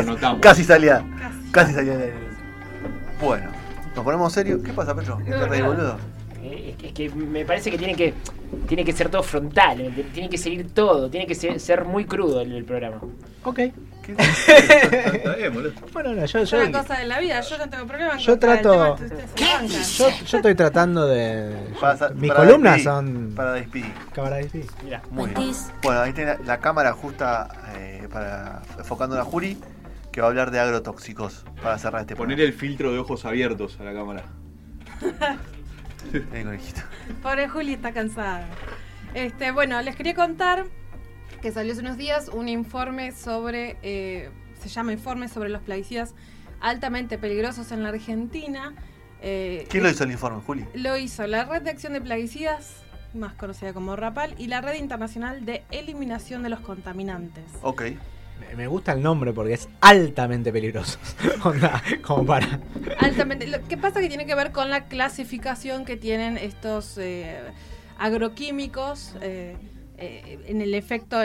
Casi- notamos. Casi salía. Casi salía. del- Bueno, nos ponemos serio. ¿Qué pasa, Petro? ¿Qué te reí, boludo? Eh, Es que, es que me parece que tiene que tiene que ser todo frontal, ¿me entiendes? tiene que seguir todo, tiene que ser, ser muy crudo el, el programa. Ok. Está bien, boludo. Bueno, no, yo, Es yo, una cosa de la vida, yo no tengo problema Yo trato- bancan. yo, yo estoy tratando de. Para mis para columnas despedir, son. Para despedir. Cámara de sí. Mira, Muy bien. Bueno, ahí tiene la, la cámara justa eh, para enfocando a la Juri, que va a hablar de agrotóxicos para cerrar este Poner el filtro de ojos abiertos a la cámara. Eh, conejito. Pobre Juli está cansada. Este, bueno, les quería contar que salió hace unos días un informe sobre, eh, se llama Informe sobre los plaguicidas altamente peligrosos en la Argentina. Eh, ¿Quién lo hizo el informe, Juli? Lo hizo la Red de Acción de Plaguicidas, más conocida como RAPAL, y la Red Internacional de Eliminación de los Contaminantes. Ok. Me- gusta el nombre porque es altamente peligroso. Onda, como para. Altamente. Lo que pasa que tiene que ver con la clasificación que tienen estos eh, agroquímicos eh, eh, en el efecto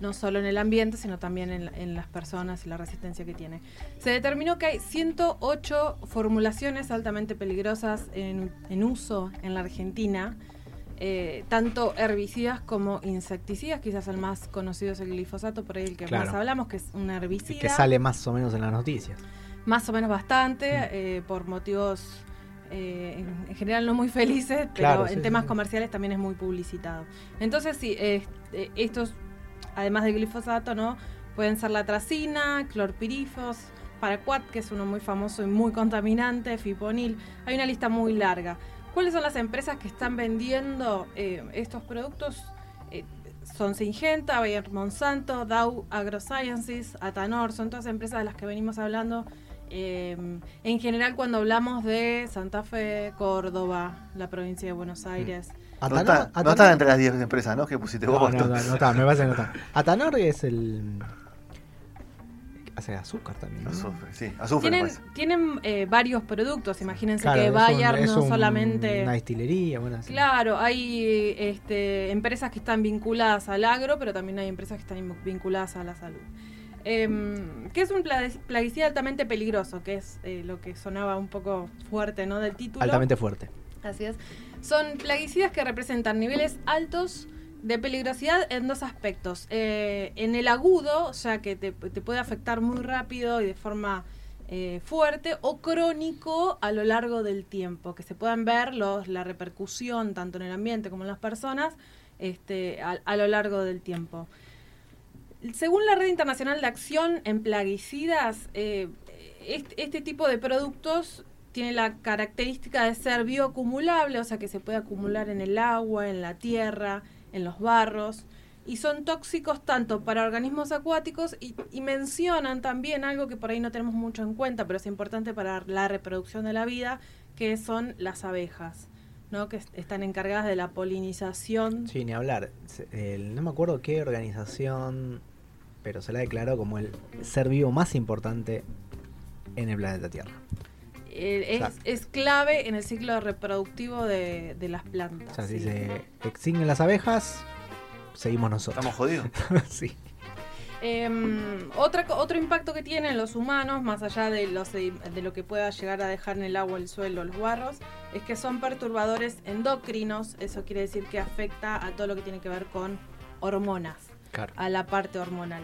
no solo en el ambiente, sino también en, en las personas y la resistencia que tiene. Se determinó que hay 108 formulaciones altamente peligrosas en, en uso en la Argentina. Eh, tanto herbicidas como insecticidas, quizás el más conocido es el glifosato, por ahí el que Claro. más hablamos, que es un El herbicida. que sale más o menos en las noticias. Más o menos bastante, Mm. eh, por motivos eh, en, en general no muy felices, pero Claro, en sí, temas sí, comerciales también es muy publicitado. Entonces, sí, eh, eh, estos, además del glifosato, ¿no? Pueden ser la tracina, clorpirifos, paraquat, que es uno muy famoso y muy contaminante, fiponil. Hay una lista muy larga. ¿Cuáles son las empresas que están vendiendo eh, estos productos? Eh, son Syngenta, Bayer Monsanto, Dow AgroSciences, Atanor, son todas empresas de las que venimos hablando. eh, en general, cuando hablamos de Santa Fe, Córdoba, la provincia de Buenos Aires. No, Atanor- está- no están entre las 10 empresas, ¿no? Que pusiste No, vos. no, no, no está, me parece que no está. Atanor es el. Hace azúcar también. ¿no? Azufre, sí, azufre. Tienen, tienen eh, varios productos, imagínense Claro, que un- Bayer es no un- solamente... Una destilería, bueno, así. Claro, hay este, empresas que están vinculadas al agro, pero también hay empresas que están in- vinculadas a la salud. Em, ¿Qué es un pla- plaguicida altamente peligroso? Que es eh, lo que sonaba un poco fuerte ¿no? del título. Altamente fuerte. Así es. Son plaguicidas que representan niveles altos de peligrosidad en dos aspectos. Eh, en el agudo, o sea que te, puede afectar muy rápido y de forma eh, fuerte, o crónico a lo largo del tiempo, que se puedan ver los, la repercusión tanto en el ambiente como en las personas este, a, lo largo del tiempo. Según la Red Internacional de Acción en Plaguicidas, eh, este tipo de productos tiene la característica de ser bioacumulable, o sea que se puede acumular en el agua, en la tierra, en los barros, y son tóxicos tanto para organismos acuáticos y, mencionan también algo que por ahí no tenemos mucho en cuenta, pero es importante para la reproducción de la vida, que son las abejas, ¿no? que est- están encargadas de la polinización. Sí, ni hablar. No me acuerdo qué organización, pero se la declaró como el ser vivo más importante en el planeta Tierra. Eh, es, es clave en el ciclo reproductivo de, de las O plantas. sea, si sí. se extinguen las abejas, seguimos nosotros. Estamos jodidos. sí. Em, otra, co- otro impacto que tienen los humanos, más allá de, los, de, de lo que pueda llegar a dejar en el agua, el suelo, los barros, es que son perturbadores endocrinos. Eso quiere decir que afecta a todo lo que tiene que ver con hormonas, Claro. a la parte hormonal.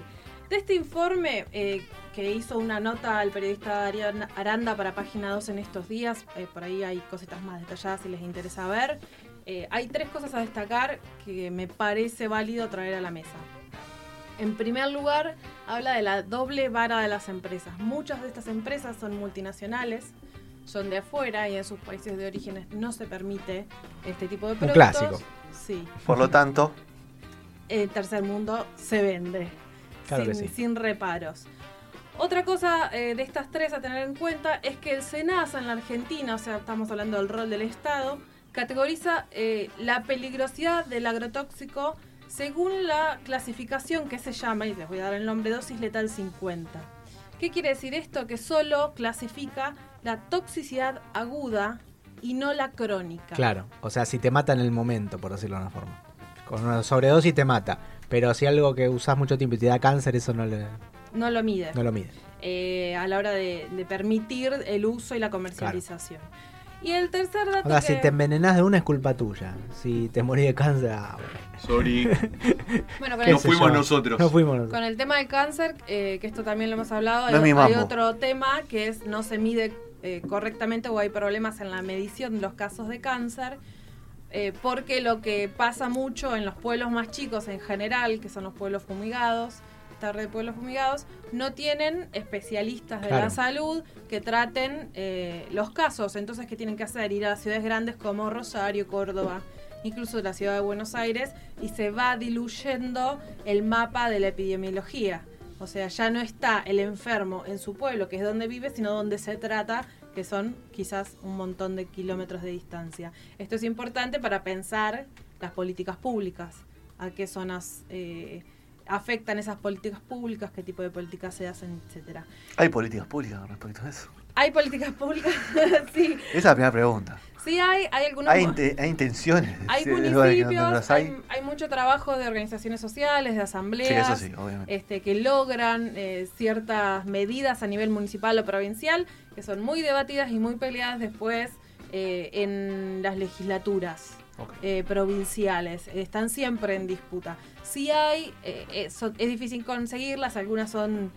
De este informe, eh, que hizo una nota al periodista Darío Aranda para Página 2 en estos días. Eh, por ahí hay cositas más detalladas si les interesa ver. Eh, hay tres cosas a destacar que me parece válido traer a la mesa. En primer lugar, habla de la doble vara de las empresas. Muchas de estas empresas son multinacionales, son de afuera y en sus países de orígenes no se permite este tipo de Un productos. clásico. Sí, Por lo tanto, el tercer mundo se vende Claro sin, sí. sin reparos. Otra cosa eh, de estas tres a tener en cuenta es que el SENASA en la Argentina, o sea, estamos hablando del rol del Estado, categoriza eh, la peligrosidad del agrotóxico según la clasificación que se llama, y les voy a dar el nombre, dosis letal 50. ¿Qué quiere decir esto? Que solo clasifica la toxicidad aguda y no la crónica. Claro, o sea, si te mata en el momento, por decirlo de una forma. Con una sobredosis te mata. Pero si algo que usás mucho tiempo y te da cáncer, eso no, le, No lo mide. no lo mide. eh, a la hora de, de permitir el uso y la comercialización. Y el tercer dato O sea, que- si te envenenás de una es culpa tuya. Si te morís de cáncer, ah, bueno. Sorry, bueno, con, ¿Qué el, no sé fuimos yo? nosotros. No fuimos nosotros. con el tema del cáncer, eh, que esto también lo hemos hablado, hay, No es mi hay mambo. otro tema que es no se mide eh, correctamente o hay problemas en la medición de los casos de cáncer. Eh, porque lo que pasa mucho en los pueblos más chicos en general, que son los pueblos fumigados, esta red de pueblos fumigados, no tienen especialistas de la salud que traten eh, los casos. Entonces, ¿qué tienen que hacer? Ir a ciudades grandes como Rosario, Córdoba, incluso la ciudad de Buenos Aires, y se va diluyendo el mapa de la epidemiología. O sea, ya no está el enfermo en su pueblo, que es donde vive, sino donde se trata, que son quizás un montón de kilómetros de distancia. Esto es importante para pensar las políticas públicas, a qué zonas eh, afectan esas políticas públicas, qué tipo de políticas se hacen, etcétera. ¿hay políticas públicas respecto a eso? ¿Hay políticas públicas? sí, Esa es la primera pregunta. Sí hay, hay algunos... ¿Hay, inte- hay intenciones? Hay Sí, municipios, hay, hay? hay mucho trabajo de organizaciones sociales, de asambleas, sí, este, que logran eh, ciertas medidas a nivel municipal o provincial que son muy debatidas y muy peleadas después eh, en las legislaturas eh, provinciales. Están siempre en disputa. Sí hay, son- es difícil conseguirlas, algunas son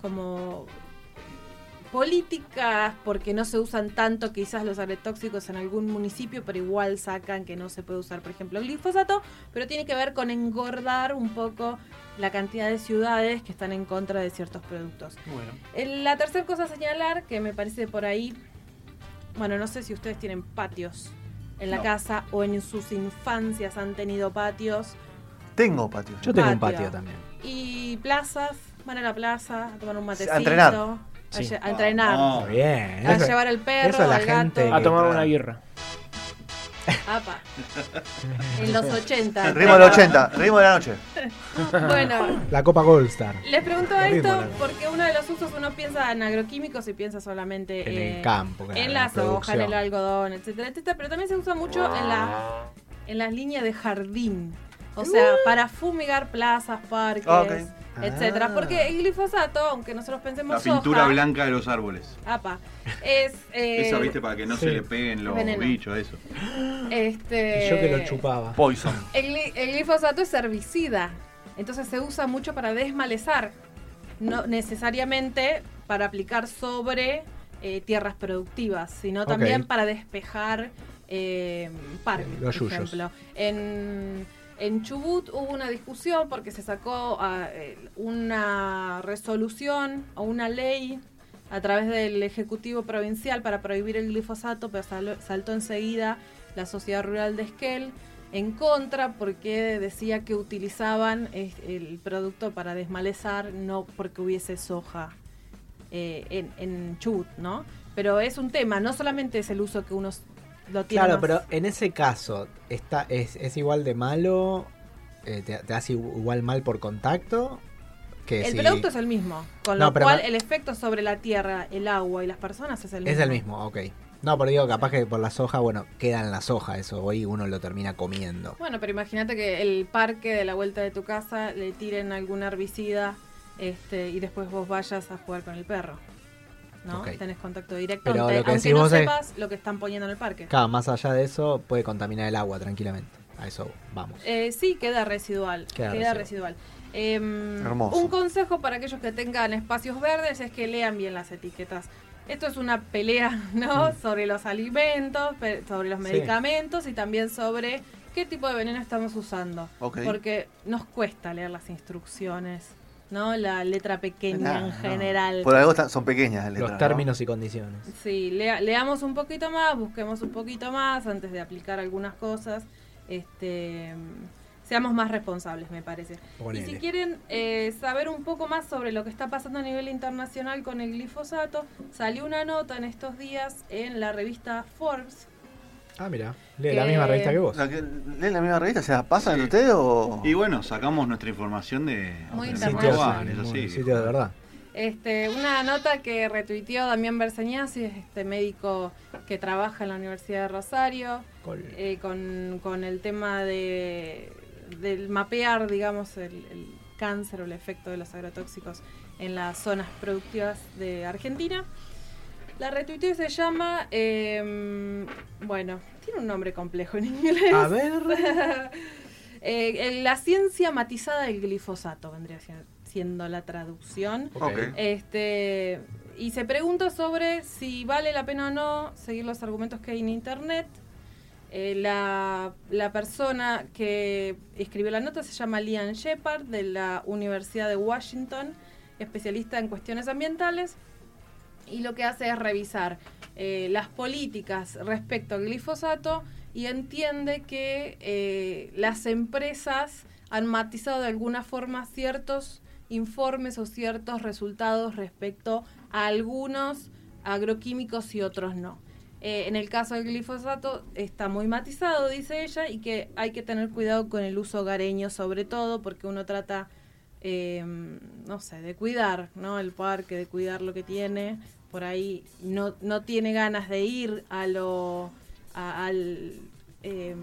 como políticas porque no se usan tanto quizás los agrotóxicos en algún municipio, pero igual sacan que no se puede usar, por ejemplo, glifosato, pero tiene que ver con engordar un poco la cantidad de ciudades que están en contra de ciertos productos. Bueno. El- La tercera cosa a señalar, que me parece por ahí, bueno, no sé si ustedes tienen patios en la No. casa o en sus infancias han tenido patios Tengo patio. Yo tengo un Patio. patio también. y plazas, van a la plaza a tomar un matecito, entrenar. A, Sí. lle- a entrenar, bien. a Eso- llevar al perro, eso la al gato, gente- A tomar una birra. Apa. en los 80. Ritmo del 80, ritmo de la noche. Bueno, La Copa Gold Star. les pregunto esto porque uno de los usos uno piensa en agroquímicos y piensa solamente En el eh, campo, claro, en la la soja, en el algodón, etcétera, etcétera, pero también se usa mucho en la en las líneas de jardín. O sea, para fumigar plazas, parques, Ah, etcétera. Ah. Porque el glifosato, aunque nosotros pensemos La pintura soja, blanca de los árboles. apa, es eh, Esa, viste, para que no sí. se le peguen los Veneno. bichos, eso. este Y yo que lo chupaba. Poison. El, gli- el glifosato es herbicida, entonces se usa mucho para desmalezar, no necesariamente para aplicar sobre eh, tierras productivas, sino también para despejar eh, parques, Los por ejemplo. En, en Chubut hubo una discusión porque se sacó ah, una resolución o una ley a través del Ejecutivo Provincial para prohibir el glifosato, pero saltó enseguida la Sociedad Rural de Esquel en contra porque decía que utilizaban el producto para desmalezar, no porque hubiese soja eh, en, en Chubut, ¿no? Pero es un tema, no solamente es el uso que uno lo tiene. Claro, más- pero en ese caso, está, es, es igual de malo, eh, te, te hace igual mal por contacto que El si- producto es el mismo, con No, lo pero cual el efecto sobre la tierra, el agua y las personas es el mismo. Es el mismo, ok. No, pero digo, capaz que por la soja, bueno, queda en la soja eso, hoy uno lo termina comiendo. Bueno, pero imagínate que el parque de la vuelta de tu casa le tiren algún herbicida este, y después vos vayas a jugar con el perro. ¿No? Tenés contacto directo, Pero aunque, lo que aunque no es- sepas lo que están poniendo en el parque. Claro, más allá de eso, puede contaminar el agua tranquilamente. A eso vamos. Eh, sí, queda residual. Queda Queda, residual. residual. Em, Hermoso. Un consejo para aquellos que tengan espacios verdes es que lean bien las etiquetas. Esto es una pelea, ¿no? Sobre los alimentos, sobre los Mm. Sí. medicamentos y también sobre qué tipo de veneno estamos usando. Ok. Porque nos cuesta leer las instrucciones, ¿no? La letra pequeña Ah, en no. general. Por algo son pequeñas las letras. Los ¿no? términos y condiciones. Sí, lea- leamos un poquito más, busquemos un poquito más antes de aplicar algunas cosas. Este, seamos más responsables, me parece. Ponele. Y si quieren eh, saber un poco más sobre lo que está pasando a nivel internacional con el glifosato, salió una nota en estos días en la revista Forbes. Ah, mira. Lee la misma revista que vos. Que- ¿Leen la misma revista? ¿Se la pasan entre ustedes o.? Y bueno, sacamos nuestra información de Muy Sitios, sí. sitios de verdad. Este, una nota que retuiteó Damián Berseñasi, este médico que trabaja en la Universidad de Rosario. Eh, con, con el tema de del mapear, digamos, el, el cáncer o el efecto de los agrotóxicos en las zonas productivas de Argentina. La retuiteo se llama, eh, bueno, tiene un nombre complejo en inglés. A ver. Eh, eh, la ciencia matizada del glifosato vendría si- siendo la traducción. Ok. Este, y se pregunta sobre si vale la pena o no seguir los argumentos que hay en internet. Eh, la, la persona que escribió la nota se llama Lian Shepard de la Universidad de Washington, especialista en cuestiones ambientales, y lo que hace es revisar eh, las políticas respecto al glifosato y entiende que eh, las empresas han matizado de alguna forma ciertos informes o ciertos resultados respecto a algunos agroquímicos y otros no. Eh, en el caso del glifosato está muy matizado, dice ella, y que hay que tener cuidado con el uso hogareño sobre todo, porque uno trata, eh, no sé, de cuidar ¿no? el parque, de cuidar lo que tiene. Por ahí no, no tiene ganas de ir a lo al, eh,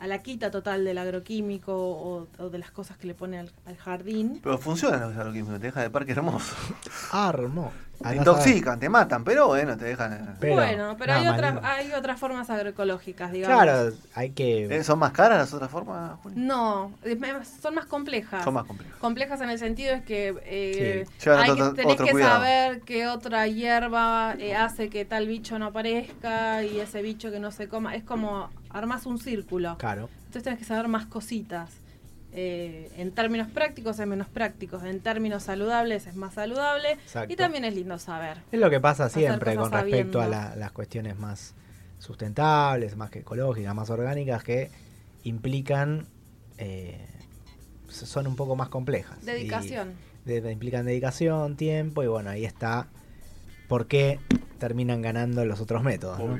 a la quita total del agroquímico o, o de las cosas que le pone al, al jardín. Pero funcionan los agroquímicos, te dejan de parque hermoso. Armo. Te intoxican, te matan, pero bueno, te dejan. Pero- bueno, pero no, hay, otras, hay otras formas agroecológicas, digamos. Claro, hay que. Eh, ¿Son más caras las otras formas, Juli? No, son más complejas. Son más complejas. Complejas en el sentido es que eh, Sí. Hay otro- que, tenés otro que cuidado. saber qué otra hierba eh, hace que tal bicho no aparezca y ese bicho que no se coma. Es como armas un círculo. Claro. Entonces tenés que saber más cositas. Eh, en términos prácticos es menos prácticos, en términos saludables es más saludable Exacto. y también es lindo saber. Es lo que pasa siempre con respecto a la- las cuestiones más sustentables, más que ecológicas, más orgánicas, que implican. eh, son un poco más complejas. Dedicación. de- de- implican dedicación, tiempo, y bueno, ahí está por qué terminan ganando los otros métodos. ¿no?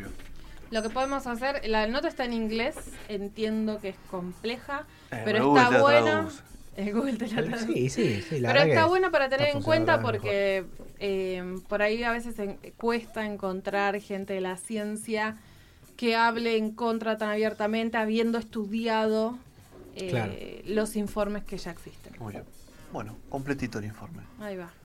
Lo que podemos hacer, la nota está en inglés, entiendo que es compleja, Eh, pero está buena. traduce. Eh, Google te la traduce. Sí, sí, sí. La Pero está que buena para tener en cuenta porque eh, por ahí a veces en- cuesta encontrar gente de la ciencia que hable en contra tan abiertamente, habiendo estudiado eh, Claro. los informes que ya existen. Muy bien. Bueno, completito el informe. Ahí va.